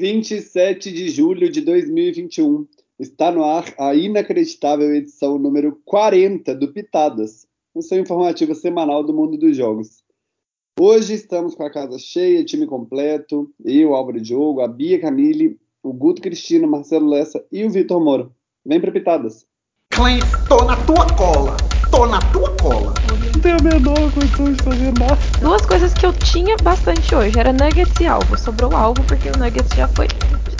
27 de julho de 2021. Está no ar a inacreditável edição número 40 do Pitadas, o seu informativo semanal do mundo dos jogos. Hoje estamos com a casa cheia, time completo, eu, Álvaro Diogo, a Bia Camille, o Guto Cristino, Marcelo Lessa e o Vitor Moura. Vem para Pitadas. Clint, tô na tua cola, tô na tua cola. Não tenho a menor condição de fazer nada. Duas coisas que eu tinha bastante hoje era nuggets e alvo. Sobrou alvo porque o nuggets já foi.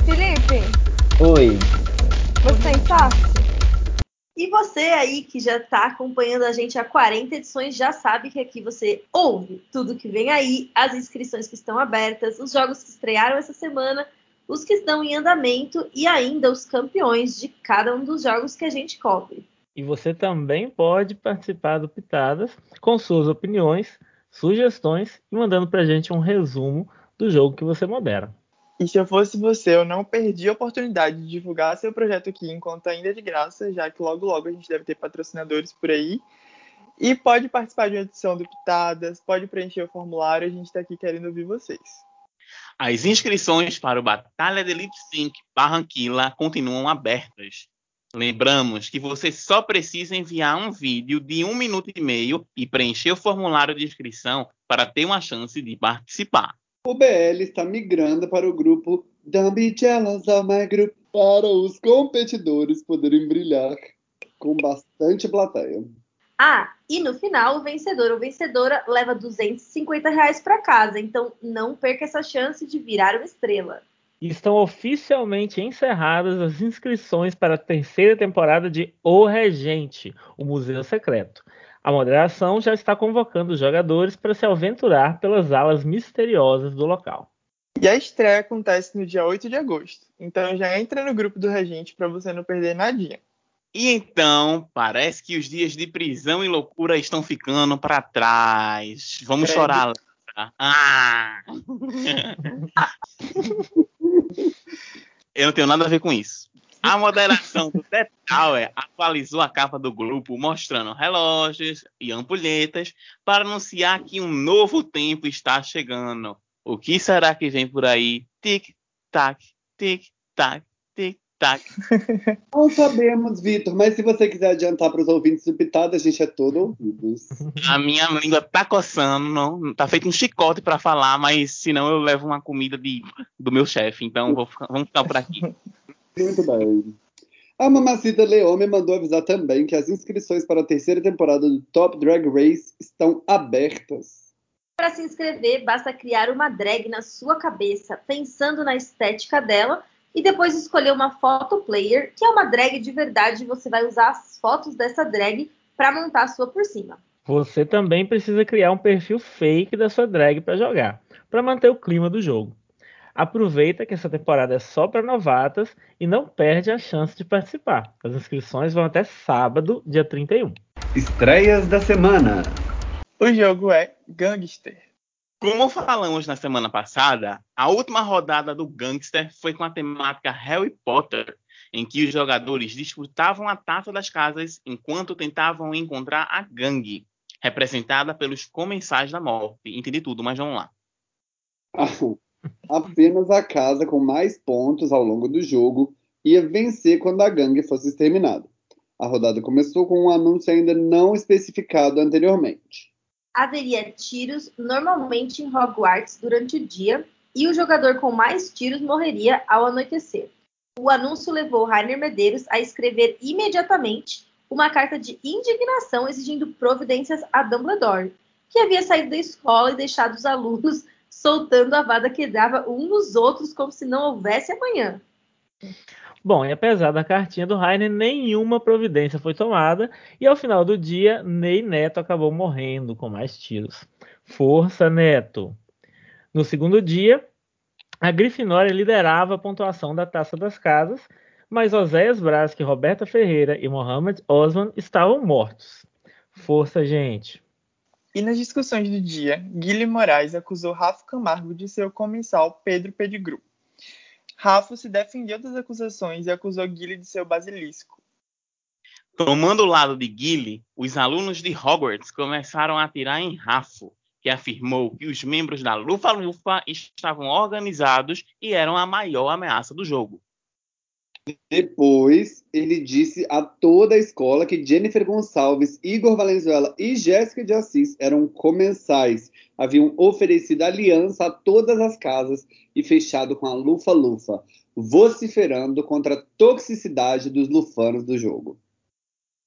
Felipe, Oi. você fácil? E você aí que já está acompanhando a gente há 40 edições já sabe que aqui você ouve tudo que vem aí, as inscrições que estão abertas, os jogos que estrearam essa semana, os que estão em andamento e ainda os campeões de cada um dos jogos que a gente cobre. E você também pode participar do Pitadas com suas opiniões, sugestões e mandando pra gente um resumo do jogo que você modera. E se eu fosse você, eu não perdi a oportunidade de divulgar seu projeto aqui enquanto ainda é de graça, já que logo logo a gente deve ter patrocinadores por aí. E pode participar de uma edição do Pitadas, pode preencher o formulário, a gente está aqui querendo ouvir vocês. As inscrições para o Batalha de Lip Sync Barranquilla continuam abertas. Lembramos que você só precisa enviar um vídeo de um minuto e meio e preencher o formulário de inscrição para ter uma chance de participar. O BL está migrando para o grupo Don't Be Jealous of My Group para os competidores poderem brilhar com bastante plateia. Ah, e no final, o vencedor ou vencedora leva 250 reais para casa, então não perca essa chance de virar uma estrela. Estão oficialmente encerradas as inscrições para a terceira temporada de O Regente, o Museu Secreto. A moderação já está convocando os jogadores para se aventurar pelas alas misteriosas do local. E a estreia acontece no dia 8 de agosto, então já entra no grupo do Regente para você não perder nadinha. E então, parece que os dias de prisão e loucura estão ficando para trás. Vamos Credo. chorar. Lessa. Ah! Eu não tenho nada a ver com isso. A moderação do The Tower atualizou a capa do grupo mostrando relógios e ampulhetas para anunciar que um novo tempo está chegando. O que será que vem por aí? Tic-tac, tic-tac, tic-tac. Não sabemos, Vitor, mas se você quiser adiantar para os ouvintes do Pitada, a gente é todo ouvidos. A minha língua tá coçando, não, tá feito um chicote para falar, mas senão eu levo uma comida de, do meu chefe. Então vou, ficar- vamos ficar por aqui. Muito bem. A Mamacita Leome mandou avisar também que as inscrições para a terceira temporada do Top Drag Race estão abertas. Para se inscrever, basta criar uma drag na sua cabeça, pensando na estética dela, e depois escolher uma photo player, que é uma drag de verdade, e você vai usar as fotos dessa drag para montar a sua por cima. Você também precisa criar um perfil fake da sua drag para jogar, para manter o clima do jogo. Aproveita que essa temporada é só para novatas e não perde a chance de participar. As inscrições vão até sábado, dia 31. Estreias da semana. O jogo é Gangster. Como falamos na semana passada, a última rodada do Gangster foi com a temática Harry Potter, em que os jogadores disputavam a taça das casas enquanto tentavam encontrar a gangue, representada pelos comensais da morte. Entendi tudo, mas vamos lá. Apenas a casa com mais pontos ao longo do jogo ia vencer quando a gangue fosse exterminada. A rodada começou com um anúncio ainda não especificado anteriormente. Haveria tiros normalmente em Hogwarts durante o dia, e o jogador com mais tiros morreria ao anoitecer. O anúncio levou Rainer Medeiros a escrever imediatamente uma carta de indignação exigindo providências a Dumbledore, que havia saído da escola e deixado os alunos soltando a vada que dava um nos outros como se não houvesse amanhã. Bom, e apesar da cartinha do Rainer, nenhuma providência foi tomada e ao final do dia, Ney Neto acabou morrendo com mais tiros. Força, Neto! No segundo dia, a Grifinória liderava a pontuação da Taça das Casas, mas Oséias Brasque, Roberta Ferreira e Mohamed Osman estavam mortos. Força, gente! E nas discussões do dia, Guilherme Moraes acusou Rafa Camargo de ser o comensal Pedro Pedigru. Rafa se defendeu das acusações e acusou Guilherme de ser o basilisco. Tomando o lado de Gilly, os alunos de Hogwarts começaram a atirar em Rafo, que afirmou que os membros da Lufa-Lufa estavam organizados e eram a maior ameaça do jogo. Depois, ele disse a toda a escola que Jennifer Gonçalves, Igor Valenzuela e Jéssica de Assis eram comensais. Haviam oferecido aliança a todas as casas e fechado com a Lufa-Lufa, vociferando contra a toxicidade dos lufanos do jogo.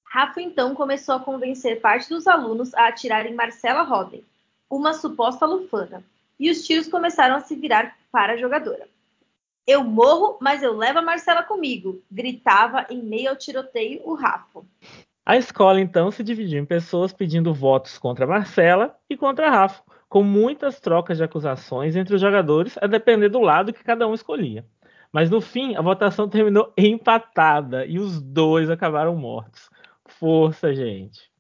Rafa então começou a convencer parte dos alunos a atirarem Marcela Roden, uma suposta lufana, e os tiros começaram a se virar para a jogadora. Eu morro, mas eu levo a Marcela comigo, gritava em meio ao tiroteio o Rafa. A escola então se dividiu em pessoas pedindo votos contra Marcela e contra Rafa, com muitas trocas de acusações entre os jogadores, a depender do lado que cada um escolhia. Mas no fim, a votação terminou empatada e os dois acabaram mortos. Força, gente.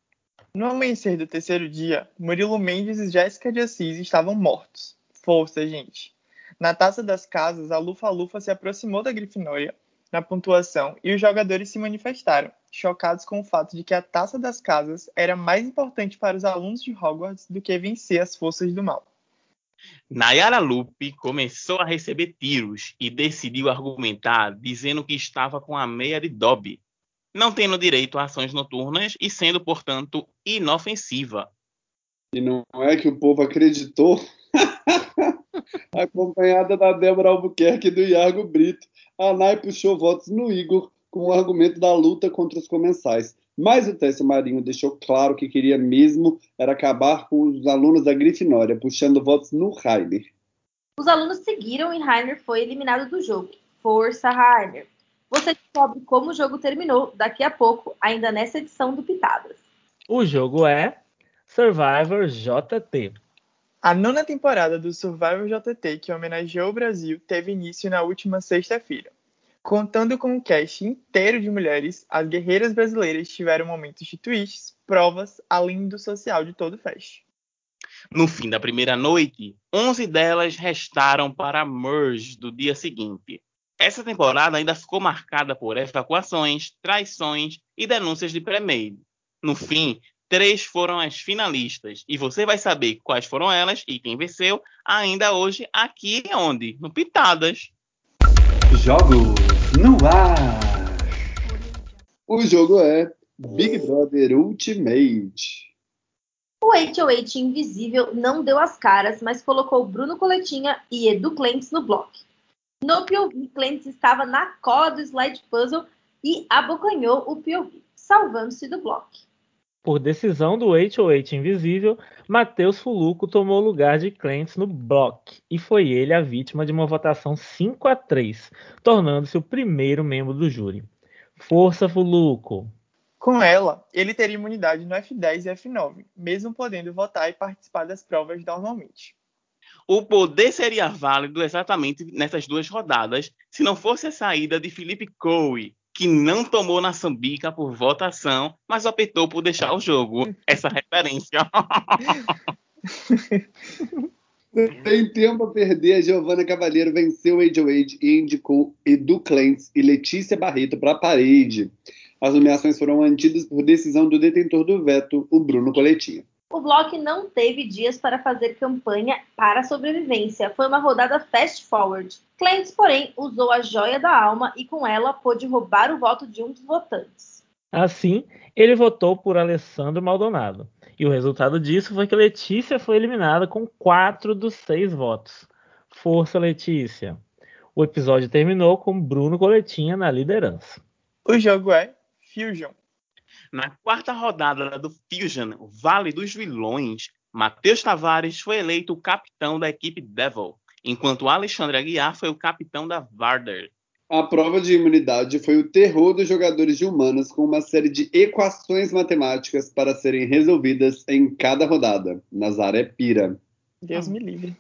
No amanhecer do terceiro dia, Murilo Mendes e Jéssica de Assis estavam mortos. Força, gente. Na taça das casas, a Lufa-Lufa se aproximou da Grifinória na pontuação e os jogadores se manifestaram, chocados com o fato de que a taça das casas era mais importante para os alunos de Hogwarts do que vencer as forças do mal. Nayara Lupe começou a receber tiros e decidiu argumentar dizendo que estava com a meia de Dobby, não tendo direito a ações noturnas e sendo, portanto, inofensiva. E não é que o povo acreditou? acompanhada da Débora Albuquerque e do Iago Brito. A Nai puxou votos no Igor com o argumento da luta contra os comensais. Mas o Tessio Marinho deixou claro que queria mesmo era acabar com os alunos da Grifinória, puxando votos no Rainer. Os alunos seguiram e Rainer foi eliminado do jogo. Força, Rainer! Você descobre como o jogo terminou daqui a pouco, ainda nessa edição do Pitadas. O jogo é Survivor JT. A nona temporada do Survivor JT, que homenageou o Brasil, teve início na última sexta-feira. Contando com um cast inteiro de mulheres, as guerreiras brasileiras tiveram momentos de twists, provas, além do social de todo o fest. No fim da primeira noite, 11 delas restaram para a Merge do dia seguinte. Essa temporada ainda ficou marcada por evacuações, traições e denúncias de pré-mail. No fim, três foram as finalistas. E você vai saber quais foram elas e quem venceu ainda hoje aqui onde? No Pitadas. Jogos no ar. O jogo é Big Brother Ultimate. O HOH Invisível não deu as caras, mas colocou Bruno Coletinha e Edu Clentes no bloco. No POV, Clentes estava na cola do slide puzzle e abocanhou o POV, salvando-se do bloco. Por decisão do HOH Invisível, Matheus Fuluco tomou o lugar de Clentes no bloco e foi ele a vítima de uma votação 5 a 3, tornando-se o primeiro membro do júri. Força, Fuluco! Com ela, ele teria imunidade no F10 e F9, mesmo podendo votar e participar das provas normalmente. O poder seria válido exatamente nessas duas rodadas, se não fosse a saída de Felipe Coe, que não tomou na sambica por votação, mas optou por deixar o jogo. Essa referência. Tem tempo a perder, a Giovana Cavalheiro venceu Age Wade e indicou Edu Clentes e Letícia Barreto para a parede. As nomeações foram mantidas por decisão do detentor do veto, o Bruno Coletinha. O Block não teve dias para fazer campanha para a sobrevivência. Foi uma rodada fast forward. Clentes, porém, usou a joia da alma e com ela pôde roubar o voto de um dos votantes. Assim, ele votou por Alessandro Maldonado. E o resultado disso foi que Letícia foi eliminada com quatro dos seis votos. Força, Letícia! O episódio terminou com Bruno Coletinha na liderança. O jogo é Fusion. Na quarta rodada do Fusion, Vale dos Vilões, Matheus Tavares foi eleito o capitão da equipe Devil, enquanto Alexandre Aguiar foi o capitão da Varder. A prova de imunidade foi o terror dos jogadores de humanas com uma série de equações matemáticas para serem resolvidas em cada rodada. Nazaré Pira. Deus me livre.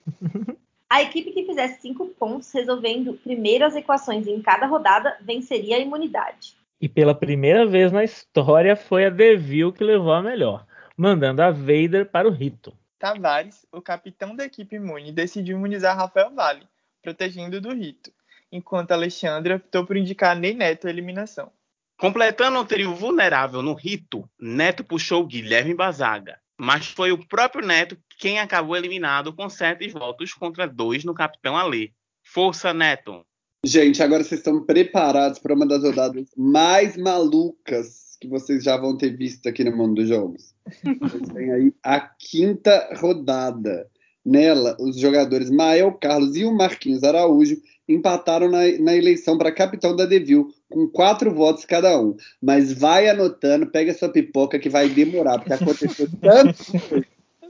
A equipe que fizesse cinco pontos resolvendo primeiro as equações em cada rodada venceria a imunidade. E pela primeira vez na história foi a Devil que levou a melhor, mandando a Vader para o rito. Tavares, o capitão da equipe imune, decidiu imunizar Rafael Vale, protegendo do rito, enquanto Alexandre optou por indicar Ney Neto a eliminação. Completando o trio vulnerável no rito, Neto puxou Guilherme Bazaga, mas foi o próprio Neto quem acabou eliminado com sete votos contra dois no Capitão Alê. Força, Neto! Gente, agora vocês estão preparados para uma das rodadas mais malucas que vocês já vão ter visto aqui no mundo dos jogos. Vocês aí a quinta rodada. Nela, os jogadores Mael Carlos e o Marquinhos Araújo empataram na, na eleição para capitão da Devil, com quatro votos cada um. Mas vai anotando, pega sua pipoca que vai demorar, porque aconteceu tanto.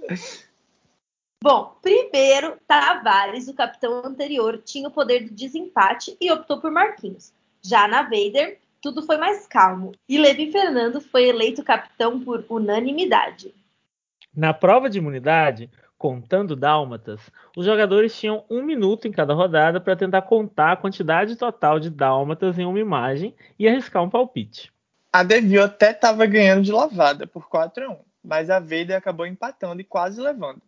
Bom, primeiro, Tavares, o capitão anterior, tinha o poder do desempate e optou por Marquinhos. Já na Vader, tudo foi mais calmo e Levi Fernando foi eleito capitão por unanimidade. Na prova de imunidade, contando dálmatas, os jogadores tinham um minuto em cada rodada para tentar contar a quantidade total de dálmatas em uma imagem e arriscar um palpite. A Devil até estava ganhando de lavada por 4 a 1, mas a Vader acabou empatando e quase levando.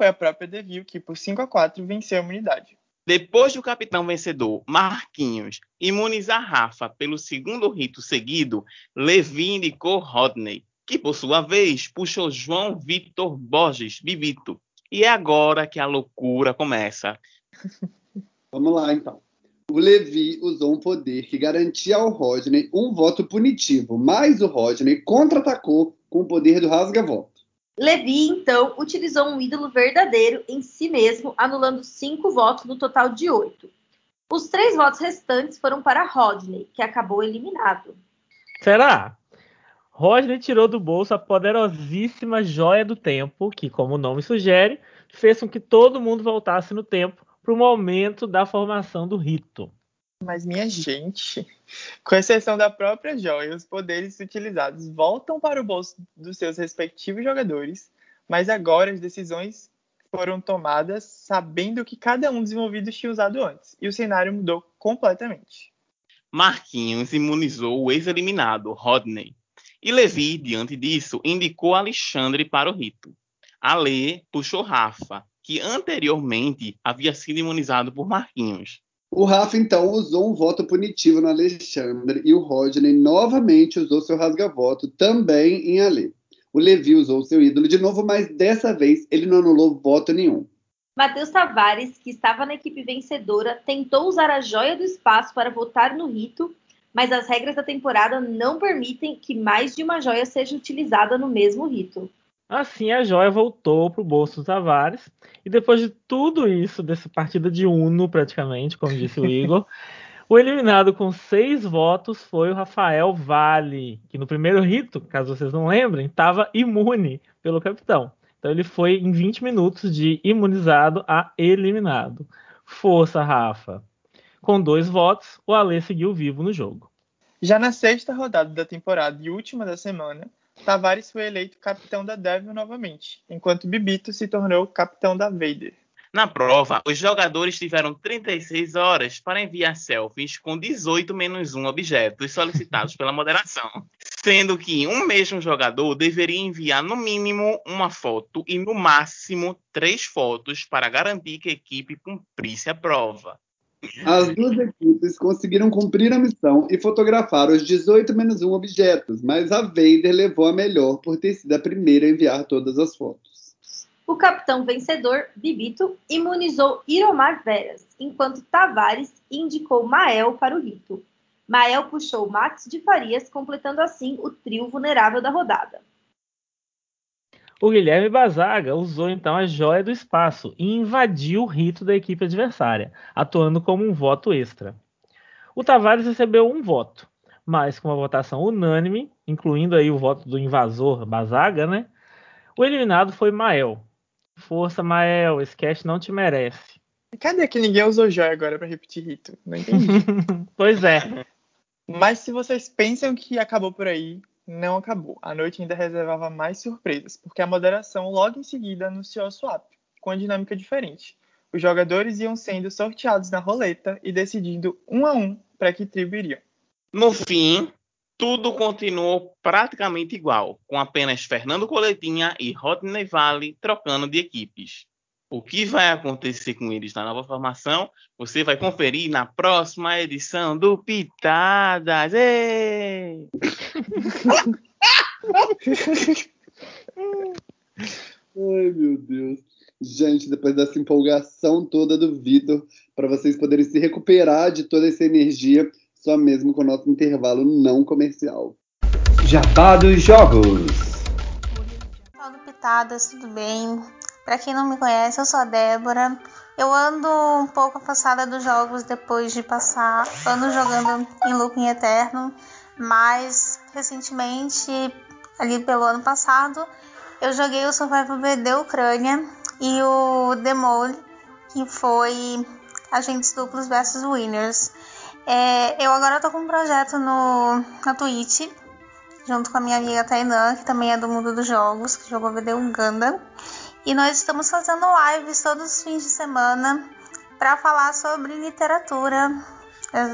Foi a própria Devil que, por 5 a 4, venceu a imunidade. Depois do capitão vencedor Marquinhos imunizar Rafa pelo segundo rito seguido, Levi indicou Rodney, que por sua vez puxou João Vitor Borges, Bibito, e é agora que a loucura começa. Vamos lá, então. O Levi usou um poder que garantia ao Rodney um voto punitivo, mas o Rodney contra-atacou com o poder do rasga-voto. Levi, então, utilizou um ídolo verdadeiro em si mesmo, anulando cinco votos no total de oito. Os três votos restantes foram para Rodney, que acabou eliminado. Será? Rodney tirou do bolso a poderosíssima joia do tempo, que, como o nome sugere, fez com que todo mundo voltasse no tempo para o momento da formação do rito. Mas, minha gente, com exceção da própria joia, os poderes utilizados voltam para o bolso dos seus respectivos jogadores, mas agora as decisões foram tomadas sabendo que cada um desenvolvido tinha usado antes, e o cenário mudou completamente. Marquinhos imunizou o ex-eliminado, Rodney, e Levi, diante disso, indicou Alexandre para o rito. Ale puxou Rafa, que anteriormente havia sido imunizado por Marquinhos. O Rafa, então, usou um voto punitivo no Alexandre e o Rodney novamente usou seu rasga-voto também em Ale. O Levi usou seu ídolo de novo, mas dessa vez ele não anulou voto nenhum. Matheus Tavares, que estava na equipe vencedora, tentou usar a joia do espaço para votar no rito mas as regras da temporada não permitem que mais de uma joia seja utilizada no mesmo rito. Assim, a joia voltou para o bolso dos Tavares, e depois de tudo isso, dessa partida de Uno, praticamente, como disse o Igor, o eliminado com seis votos foi o Rafael Vale, que no primeiro rito, caso vocês não lembrem, estava imune pelo capitão. Então ele foi em 20 minutos de imunizado a eliminado. Força, Rafa! Com dois votos, o Alê seguiu vivo no jogo. Já na sexta rodada da temporada e última da semana, Tavares foi eleito capitão da Devil novamente, enquanto Bibito se tornou capitão da Vader. Na prova, os jogadores tiveram 36 horas para enviar selfies com 18 menos 1 objetos solicitados pela moderação, sendo que um mesmo jogador deveria enviar no mínimo uma foto e no máximo três fotos para garantir que a equipe cumprisse a prova. As duas equipes conseguiram cumprir a missão e fotografar os 18 menos 1 objetos, mas a Vader levou a melhor por ter sido a primeira a enviar todas as fotos. O capitão vencedor, Bibito, imunizou Iromar Veras, enquanto Tavares indicou Mael para o rito. Mael puxou Max de Farias, completando assim o trio vulnerável da rodada. O Guilherme Bazaga usou então a joia do espaço e invadiu o rito da equipe adversária, atuando como um voto extra. O Tavares recebeu um voto, mas com uma votação unânime, incluindo aí o voto do invasor Bazaga, né? O eliminado foi Mael. Força, Mael, esse cast não te merece. Cadê que ninguém usou joia agora para repetir rito? Não entendi. pois é. Mas se vocês pensam que acabou por aí, não acabou. A noite ainda reservava mais surpresas, porque a moderação logo em seguida anunciou a swap, com a dinâmica diferente. Os jogadores iam sendo sorteados na roleta e decidindo um a um para que tribo iriam. No fim, tudo continuou praticamente igual, com apenas Fernando Coletinha e Rodney Vale trocando de equipes. O que vai acontecer com eles na nova formação, você vai conferir na próxima edição do Pitadas. Ei! Ai, meu Deus. Gente, depois dessa empolgação toda do Vitor, para vocês poderem se recuperar de toda essa energia, só mesmo com o nosso intervalo não comercial. Jabá dos Jogos. Fala Pitadas, tudo bem? Para quem não me conhece, eu sou a Débora. Eu ando um pouco afastada dos jogos depois de passar anos jogando em looping eterno, mas recentemente, ali pelo ano passado, eu joguei o Survival BD Ucrânia e o Demole, que foi Agentes Duplos versus Winners. É, eu agora tô com um projeto no, na Twitch, junto com a minha amiga Tainan, que também é do mundo dos jogos, que jogou BD Uganda. E nós estamos fazendo lives todos os fins de semana para falar sobre literatura.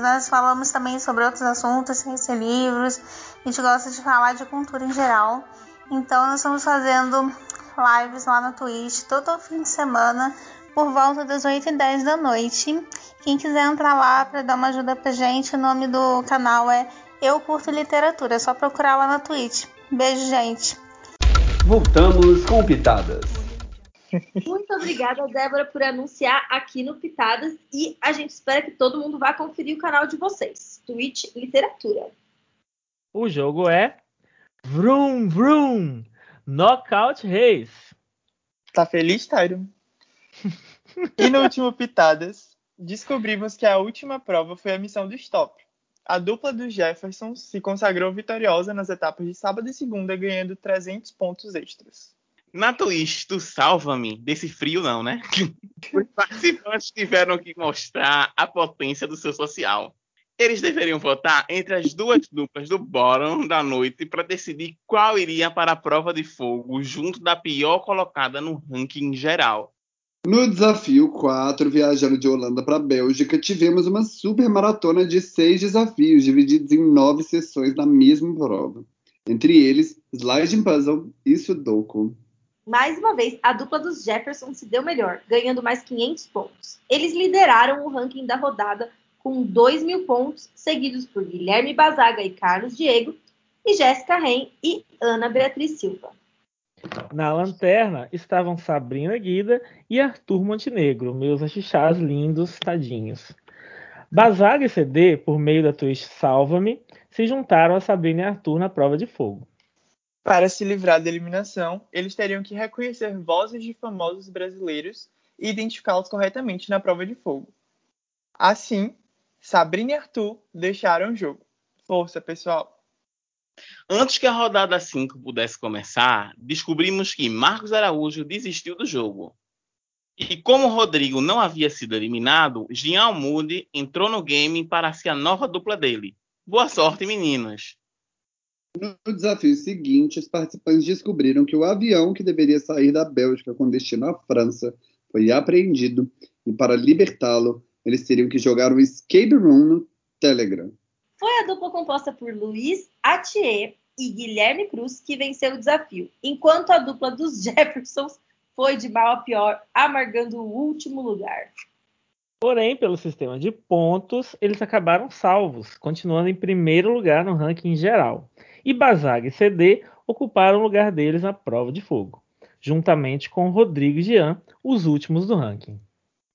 Nós falamos também sobre outros assuntos, sem ser livros. A gente gosta de falar de cultura em geral. Então nós estamos fazendo lives lá na Twitch todo fim de semana por volta das 8 e 10 da noite. Quem quiser entrar lá para dar uma ajuda pra gente, o nome do canal é Eu Curto Literatura. É só procurar lá na Twitch. Beijo, gente. Voltamos com Pitadas. Muito obrigada, Débora, por anunciar aqui no Pitadas e a gente espera que todo mundo vá conferir o canal de vocês, Twitch Literatura. O jogo é Vroom Vroom Knockout Race. Tá feliz, Tyron? e no último Pitadas, descobrimos que a última prova foi a missão do Stop. A dupla dos Jefferson se consagrou vitoriosa nas etapas de sábado e segunda, ganhando 300 pontos extras. Na Twitch do Salva-me, desse frio não, né? Os participantes tiveram que mostrar a potência do seu social. Eles deveriam votar entre as duas duplas do bottom da noite para decidir qual iria para a prova de fogo junto da pior colocada no ranking geral. No desafio 4, viajando de Holanda para a Bélgica, tivemos uma super maratona de seis desafios, divididos em nove sessões na mesma prova. Entre eles, Sliding Puzzle e Sudoku. Mais uma vez, a dupla dos Jefferson se deu melhor, ganhando mais 500 pontos. Eles lideraram o ranking da rodada com 2 mil pontos, seguidos por Guilherme Bazaga e Carlos Diego, e Jéssica Ren e Ana Beatriz Silva. Na lanterna estavam Sabrina Guida e Arthur Montenegro, meus achichás lindos, tadinhos. Bazaga e CD, por meio da Twitch Salva-me, se juntaram a Sabrina e Arthur na prova de fogo. Para se livrar da eliminação, eles teriam que reconhecer vozes de famosos brasileiros e identificá-los corretamente na prova de fogo. Assim, Sabrina e Arthur deixaram o jogo. Força, pessoal! Antes que a rodada 5 pudesse começar, descobrimos que Marcos Araújo desistiu do jogo. E como Rodrigo não havia sido eliminado, Jean Almude entrou no game para ser a nova dupla dele. Boa sorte, meninas! No desafio seguinte, os participantes descobriram que o avião que deveria sair da Bélgica com destino à França foi apreendido e, para libertá-lo, eles teriam que jogar um escape room no Telegram. Foi a dupla composta por Luiz Atier e Guilherme Cruz que venceu o desafio, enquanto a dupla dos Jeffersons foi de mal a pior, amargando o último lugar. Porém, pelo sistema de pontos, eles acabaram salvos, continuando em primeiro lugar no ranking geral e Bazaga e CD ocuparam o lugar deles na prova de fogo, juntamente com Rodrigo e Jean, os últimos do ranking.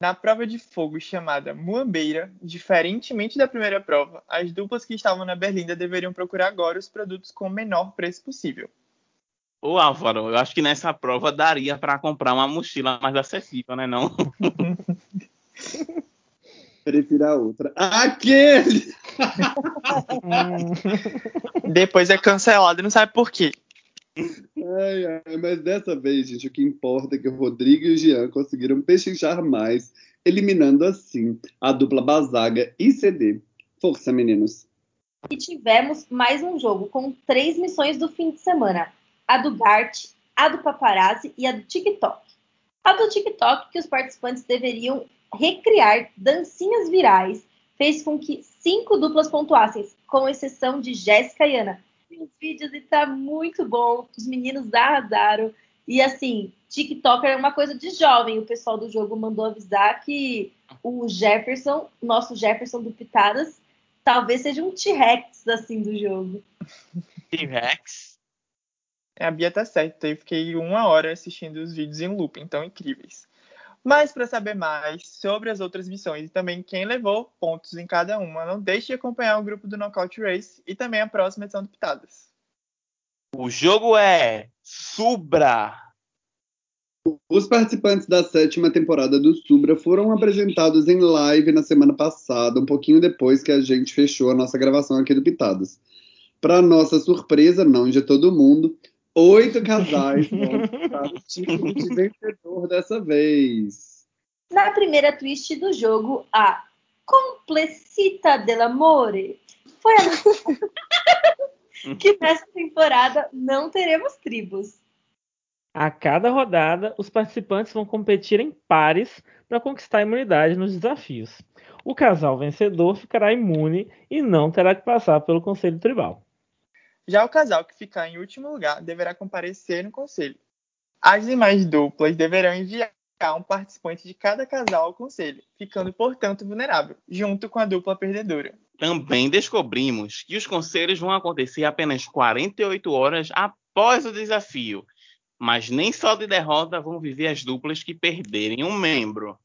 Na prova de fogo chamada Muambeira, diferentemente da primeira prova, as duplas que estavam na Berlinda deveriam procurar agora os produtos com o menor preço possível. Ô Álvaro, eu acho que nessa prova daria para comprar uma mochila mais acessível, né não? Prefiro a outra. Aquele! Depois é cancelado e não sabe por quê. Ai, ai, mas dessa vez, gente, o que importa é que o Rodrigo e o Jean conseguiram pechinchar mais, eliminando assim a dupla Bazaga e CD. Força, meninos! E tivemos mais um jogo com três missões do fim de semana: a do Gart, a do Paparazzi e a do TikTok. A do TikTok, que os participantes deveriam recriar dancinhas virais, fez com que cinco duplas pontuassem, com exceção de Jéssica e Ana. Os vídeos e tá muito bom, os meninos arrasaram. E assim, TikTok é uma coisa de jovem. O pessoal do jogo mandou avisar que o Jefferson, nosso Jefferson do Pitadas, talvez seja um T-Rex assim do jogo. T-Rex? A Bia tá certa, eu fiquei uma hora assistindo os vídeos em looping, tão incríveis. Mas para saber mais sobre as outras missões e também quem levou pontos em cada uma, não deixe de acompanhar o grupo do Knockout Race e também a próxima edição do Pitadas. O jogo é Subra. Os participantes da sétima temporada do Subra foram apresentados em live na semana passada, um pouquinho depois que a gente fechou a nossa gravação aqui do Pitadas. Para nossa surpresa, não de todo mundo, oito casais o título de vencedor dessa vez. Na primeira twist do jogo, a Complecita dell'Amore foi anunciada que nessa temporada não teremos tribos. A cada rodada, os participantes vão competir em pares para conquistar a imunidade nos desafios. O casal vencedor ficará imune e não terá que passar pelo Conselho Tribal. Já o casal que ficar em último lugar deverá comparecer no conselho. As demais duplas deverão enviar um participante de cada casal ao conselho, ficando, portanto, vulnerável, junto com a dupla perdedora. Também descobrimos que os conselhos vão acontecer apenas 48 horas após o desafio, mas nem só de derrota vão viver as duplas que perderem um membro.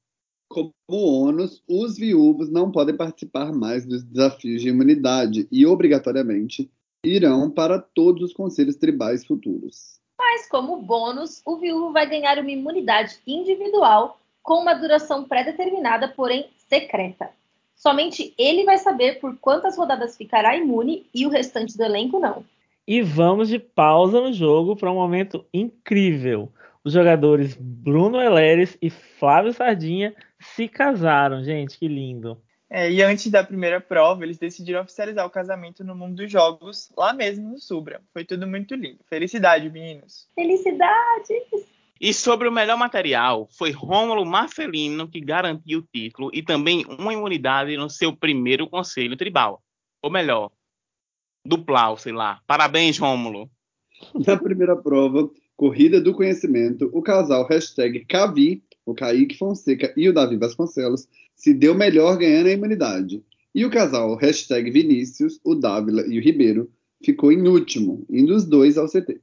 Como ônus, os viúvos não podem participar mais dos desafios de imunidade e, obrigatoriamente, irão para todos os conselhos tribais futuros. Mas, como bônus, o viúvo vai ganhar uma imunidade individual com uma duração pré-determinada, porém secreta. Somente ele vai saber por quantas rodadas ficará imune e o restante do elenco não. E vamos de pausa no jogo para um momento incrível. Os jogadores Bruno Eleres e Flávio Sardinha se casaram, gente, que lindo. É, e antes da primeira prova, eles decidiram oficializar o casamento no mundo dos jogos, lá mesmo no Subra. Foi tudo muito lindo. Felicidade, meninos. Felicidades! E sobre o melhor material, foi Rômulo Marcelino que garantiu o título e também uma imunidade no seu primeiro conselho tribal. Ou melhor, duplau, sei lá. Parabéns, Rômulo. Na primeira prova, Corrida do Conhecimento, o casal hashtag Cavi, o Kaique Fonseca e o Davi Vasconcelos, se deu melhor ganhando a imunidade. E o casal hashtag Vinícius, o Dávila e o Ribeiro ficou em último, indo os dois ao CT.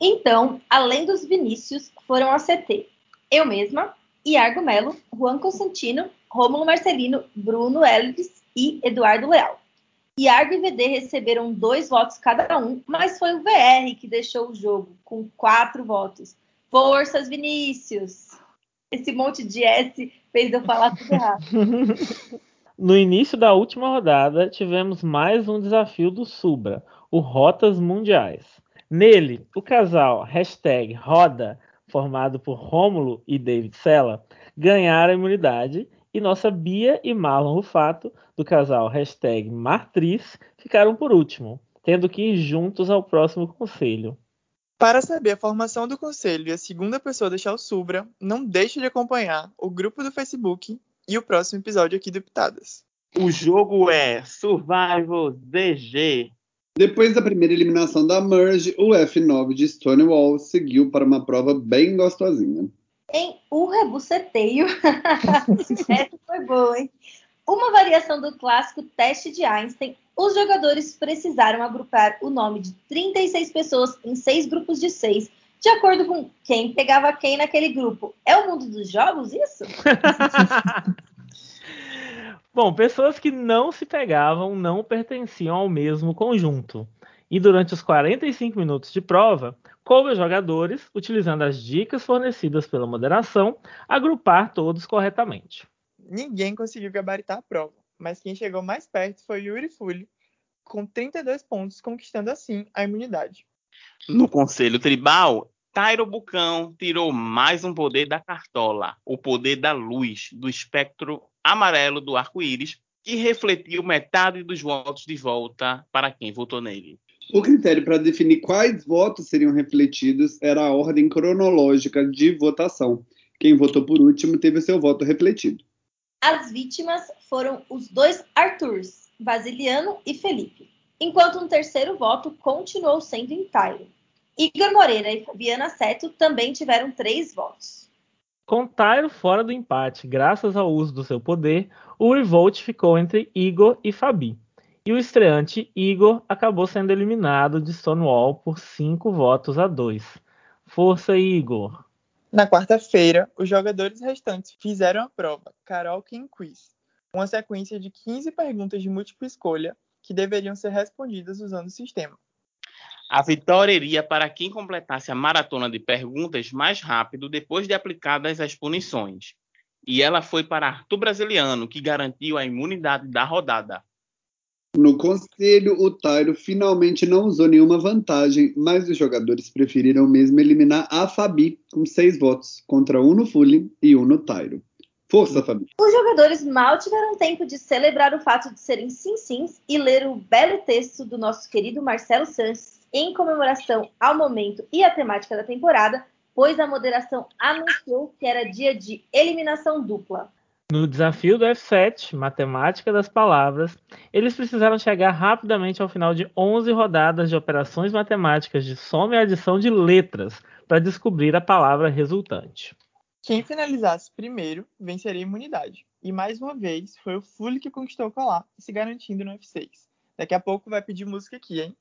Então, além dos Vinícius, foram ao CT. Eu mesma, Iargo Melo, Juan Constantino, Rômulo Marcelino, Bruno Elvis e Eduardo Leal. Iargo e VD receberam dois votos cada um, mas foi o VR que deixou o jogo com quatro votos. Forças, Vinícius! Esse monte de S fez eu falar tudo errado. No início da última rodada, tivemos mais um desafio do Subra, o Rotas Mundiais. Nele, o casal Roda, formado por Rômulo e David Sella, ganharam a imunidade e nossa Bia e Marlon Rufato, do casal Martriz, ficaram por último, tendo que ir juntos ao próximo conselho. Para saber a formação do conselho e a segunda pessoa deixar o Subra, não deixe de acompanhar o grupo do Facebook e o próximo episódio aqui do Pitadas. O jogo é Survival DG. Depois da primeira eliminação da Merge, o F9 de Stonewall seguiu para uma prova bem gostosinha. Em O Rebuceteio, essa foi boa, hein? Uma variação do clássico teste de Einstein, os jogadores precisaram agrupar o nome de 36 pessoas em seis grupos de seis, de acordo com quem pegava quem naquele grupo. É o mundo dos jogos, isso? Bom, pessoas que não se pegavam não pertenciam ao mesmo conjunto. E durante os 45 minutos de prova, coube aos jogadores, utilizando as dicas fornecidas pela moderação, agrupar todos corretamente. Ninguém conseguiu gabaritar a prova, mas quem chegou mais perto foi Yuri Fulli, com 32 pontos, conquistando assim a imunidade. No Conselho Tribal, Tairo Bucão tirou mais um poder da cartola, o poder da luz, do espectro amarelo do arco-íris, que refletiu metade dos votos de volta para quem votou nele. O critério para definir quais votos seriam refletidos era a ordem cronológica de votação. Quem votou por último teve seu voto refletido. As vítimas foram os dois Arthurs, Basiliano e Felipe, enquanto um terceiro voto continuou sendo em Tairo. Igor Moreira e Fabiana Seto também tiveram três votos. Com Tairo fora do empate, graças ao uso do seu poder, o revolt ficou entre Igor e Fabi. E o estreante Igor acabou sendo eliminado de Stonewall por 5 votos a 2. Força, Igor! Na quarta-feira, os jogadores restantes fizeram a prova Karaoke Quiz, uma sequência de 15 perguntas de múltipla escolha que deveriam ser respondidas usando o sistema. A vitória iria para quem completasse a maratona de perguntas mais rápido depois de aplicadas as punições. E ela foi para Arthur Brasiliano, que garantiu a imunidade da rodada. No conselho, o Tairo finalmente não usou nenhuma vantagem, mas os jogadores preferiram mesmo eliminar a Fabi com seis votos, contra um no Fully e um no Tairo. Força, Fabi! Os jogadores mal tiveram tempo de celebrar o fato de serem sim-sims e ler o belo texto do nosso querido Marcelo Sanches em comemoração ao momento e à temática da temporada, pois a moderação anunciou que era dia de eliminação dupla. No desafio do F7, Matemática das Palavras, eles precisaram chegar rapidamente ao final de 11 rodadas de operações matemáticas de soma e adição de letras para descobrir a palavra resultante. Quem finalizasse primeiro venceria a imunidade. E mais uma vez, foi o Fully que conquistou o colar, se garantindo no F6. Daqui a pouco vai pedir música aqui, hein?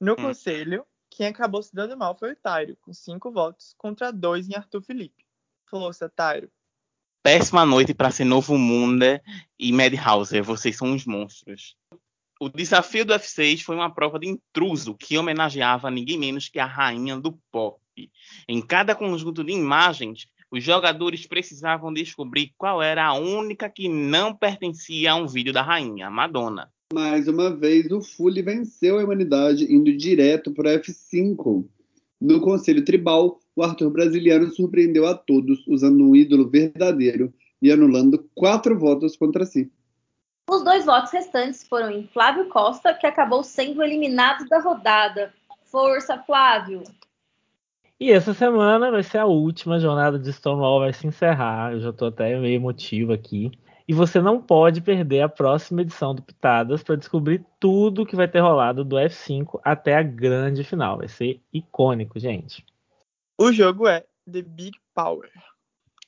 No hum. conselho, quem acabou se dando mal foi o Tairo, com 5 votos, contra 2 em Arthur Felipe. Força, Tairo! Péssima noite para ser Novo Mundo e Madhauser. Vocês são uns monstros. O desafio do F6 foi uma prova de intruso que homenageava ninguém menos que a rainha do pop. Em cada conjunto de imagens, os jogadores precisavam descobrir qual era a única que não pertencia a um vídeo da rainha, Madonna. Mais uma vez, o Fully venceu a humanidade indo direto para F5. No Conselho Tribal, o Arthur brasiliano surpreendeu a todos usando um ídolo verdadeiro e anulando quatro votos contra si. Os dois votos restantes foram em Flávio Costa, que acabou sendo eliminado da rodada. Força, Flávio! E essa semana vai ser a última jornada de Stonewall, vai se encerrar. Eu já estou até meio emotivo aqui. E você não pode perder a próxima edição do Pitadas para descobrir tudo que vai ter rolado do F5 até a grande final. Vai ser icônico, gente. O jogo é The Big Power.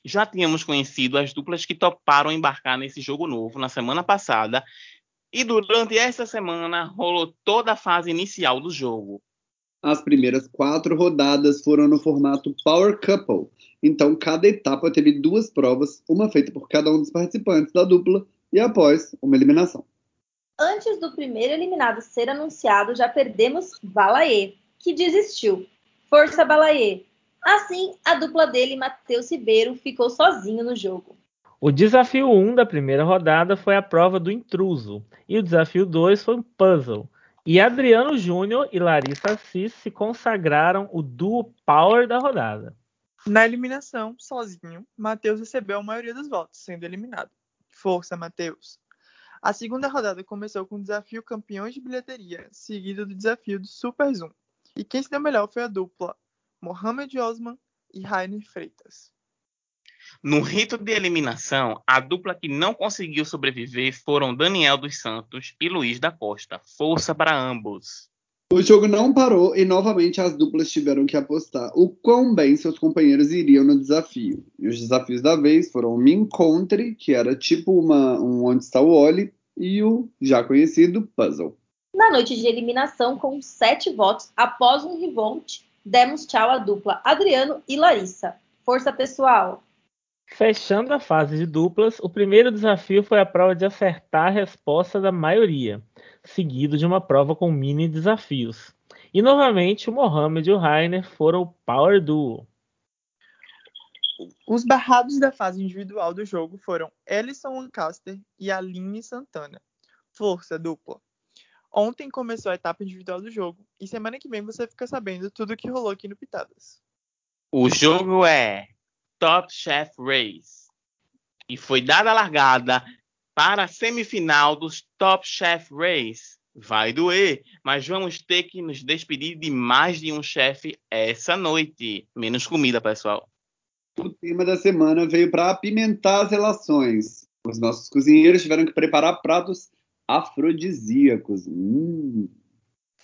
Já tínhamos conhecido as duplas que toparam embarcar nesse jogo novo na semana passada, e durante esta semana rolou toda a fase inicial do jogo. As primeiras quatro rodadas foram no formato Power Couple, então cada etapa teve duas provas, uma feita por cada um dos participantes da dupla e após uma eliminação. Antes do primeiro eliminado ser anunciado, já perdemos Balaê, que desistiu. Força Balaê, Assim, a dupla dele, Matheus Ribeiro, ficou sozinho no jogo. O desafio 1 da primeira rodada foi a prova do intruso, e o desafio 2 foi um puzzle. E Adriano Júnior e Larissa Assis se consagraram o duo power da rodada. Na eliminação, sozinho, Matheus recebeu a maioria dos votos, sendo eliminado. Força, Matheus! A segunda rodada começou com o desafio campeões de bilheteria, seguido do desafio do Super Zoom. E quem se deu melhor foi a dupla Mohamed Osman e Rainer Freitas. No rito de eliminação, a dupla que não conseguiu sobreviver foram Daniel dos Santos e Luiz da Costa. Força para ambos. O jogo não parou e novamente as duplas tiveram que apostar o quão bem seus companheiros iriam no desafio. E os desafios da vez foram o Me Encontre, que era tipo uma, um Onde está o Oli, e o já conhecido Puzzle. Na noite de eliminação, com sete votos após um revolt, demos tchau à dupla Adriano e Larissa. Força pessoal! Fechando a fase de duplas, o primeiro desafio foi a prova de acertar a resposta da maioria, seguido de uma prova com mini desafios. E novamente o Mohamed e o Rainer foram o Power Duo. Os barrados da fase individual do jogo foram Ellison Lancaster e Aline Santana. Força dupla! Ontem começou a etapa individual do jogo e semana que vem você fica sabendo tudo o que rolou aqui no Pitadas. O jogo é Top Chef Race e foi dada a largada para a semifinal dos Top Chef Race. Vai doer, mas vamos ter que nos despedir de mais de um chefe essa noite. Menos comida, pessoal. O tema da semana veio para apimentar as relações. Os nossos cozinheiros tiveram que preparar pratos afrodisíacos. Hum.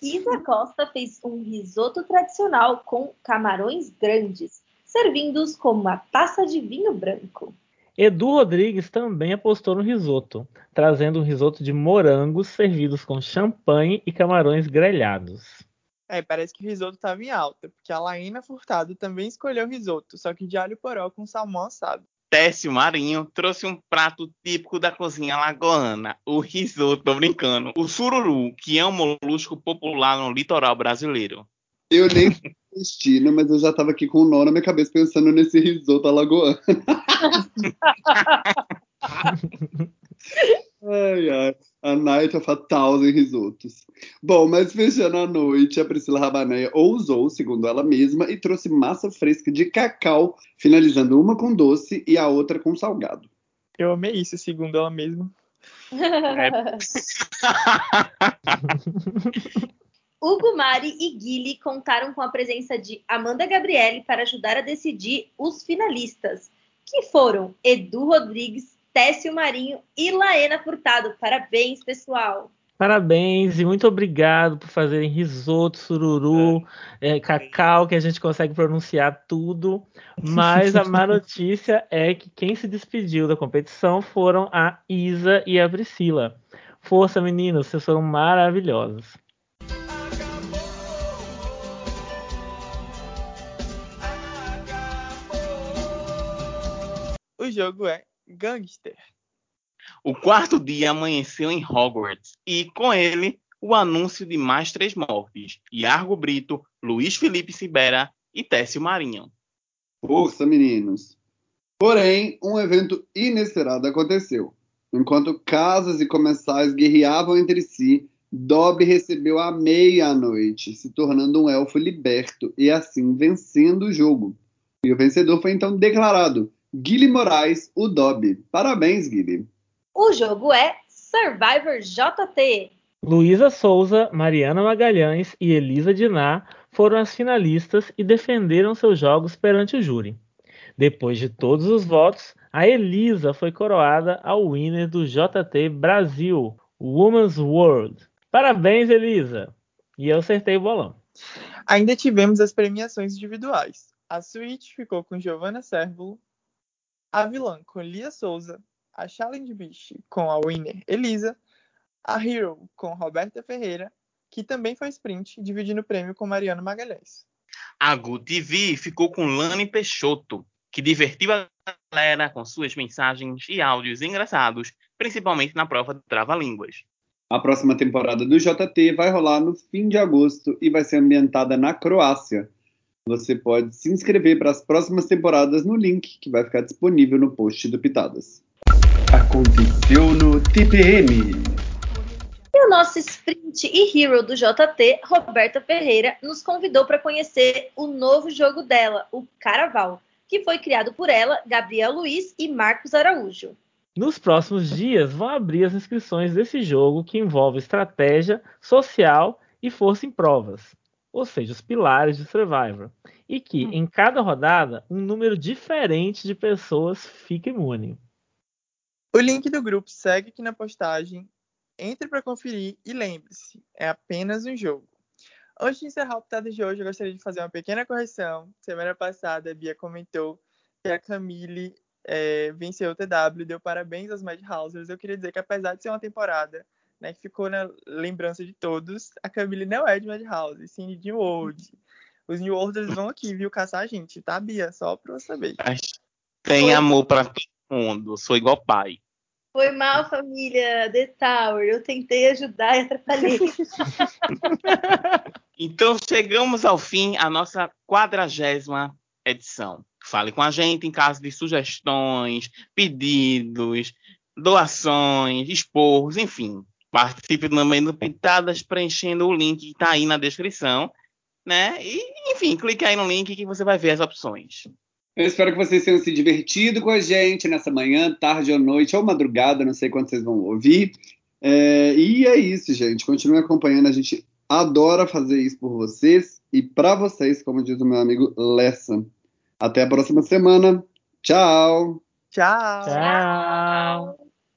Isa Costa fez um risoto tradicional com camarões grandes, servindo-os como uma taça de vinho branco. Edu Rodrigues também apostou no risoto, trazendo um risoto de morangos servidos com champanhe e camarões grelhados. É, parece que o risoto estava em alta, porque a Laína Furtado também escolheu risoto, só que de alho poró com salmão assado. Técio Marinho trouxe um prato típico da cozinha lagoana, o risoto, tô brincando. O sururu, que é um molusco popular no litoral brasileiro. Eu nem destino, mas eu já tava aqui com o nó na minha cabeça pensando nesse risoto alagoano. ai, ai. Night of a thousand risotos. Bom, mas fechando a noite, a Priscila Rabaneia ousou, segundo ela mesma, e trouxe massa fresca de cacau, finalizando uma com doce e a outra com salgado. Eu amei isso, segundo ela mesma. É. Hugo Mari e Guile contaram com a presença de Amanda Gabriele para ajudar a decidir os finalistas, que foram Edu Rodrigues, Técio Marinho e Laena Furtado. Parabéns, pessoal! Parabéns e muito obrigado por fazerem risoto, sururu, é, cacau, que a gente consegue pronunciar tudo. Mas a má notícia é que quem se despediu da competição foram a Isa e a Priscila. Força, meninas, vocês foram maravilhosos. O jogo é Gangster. O quarto dia amanheceu em Hogwarts e, com ele, o anúncio de mais três mortes: Iargo Brito, Luiz Felipe Sibera e Técio Marinho. Força, meninos! Porém, um evento inesperado aconteceu. Enquanto casas e comensais guerreavam entre si, Dobby recebeu à meia-noite, se tornando um elfo liberto e assim vencendo o jogo. E o vencedor foi então declarado Guilherme Moraes, o Dobby. Parabéns, Guilherme. O jogo é Survivor JT. Luísa Souza, Mariana Magalhães e Elisa Diná foram as finalistas e defenderam seus jogos perante o júri. Depois de todos os votos, a Elisa foi coroada ao winner do JT Brasil, Women's World. Parabéns, Elisa! E eu acertei o bolão. Ainda tivemos as premiações individuais. A suíte ficou com Giovanna Servulo, a vilã com Lia Souza, a Challenge Beach com a winner Elisa, a Hero com Roberta Ferreira, que também foi sprint, dividindo o prêmio com Mariana Magalhães. A Good TV ficou com Lani Peixoto, que divertiu a galera com suas mensagens e áudios engraçados, principalmente na prova de trava-línguas. A próxima temporada do JT vai rolar no fim de agosto e vai ser ambientada na Croácia. Você pode se inscrever para as próximas temporadas no link que vai ficar disponível no post do Pitadas. Aconteceu no TPM. E o nosso sprint e hero do JT, Roberta Ferreira, nos convidou para conhecer o novo jogo dela, o Caraval, que foi criado por ela, Gabriel Luiz e Marcos Araújo. Nos próximos dias vão abrir as inscrições desse jogo que envolve estratégia, social e força em provas ou seja, os pilares de Survivor. E que em cada rodada um número diferente de pessoas fica imune. O link do grupo segue aqui na postagem. Entre para conferir e lembre-se, é apenas um jogo. Antes de encerrar o Pitado de hoje, eu gostaria de fazer uma pequena correção. Semana passada, a Bia comentou que a Camille é, venceu o TW, deu parabéns aos Madhousers. Eu queria dizer que, apesar de ser uma temporada né, que ficou na lembrança de todos, a Camille não é de Madhouse, sim de New World. Os New Worlders vão aqui, viu, caçar a gente, tá, Bia? Só pra você saber. Tem Foi. amor para todo mundo, sou igual pai. Foi mal, família The Tower. Eu tentei ajudar e atrapalhei. então chegamos ao fim, a nossa quadragésima edição. Fale com a gente em caso de sugestões, pedidos, doações, esporros, enfim. Participe também do Pitadas preenchendo o link que está aí na descrição, né? E, enfim, clique aí no link que você vai ver as opções. Eu espero que vocês tenham se divertido com a gente nessa manhã, tarde ou noite, ou madrugada, não sei quando vocês vão ouvir. É, e é isso, gente. Continue acompanhando. A gente adora fazer isso por vocês e para vocês, como diz o meu amigo Lessa. Até a próxima semana. Tchau. Tchau. Tchau.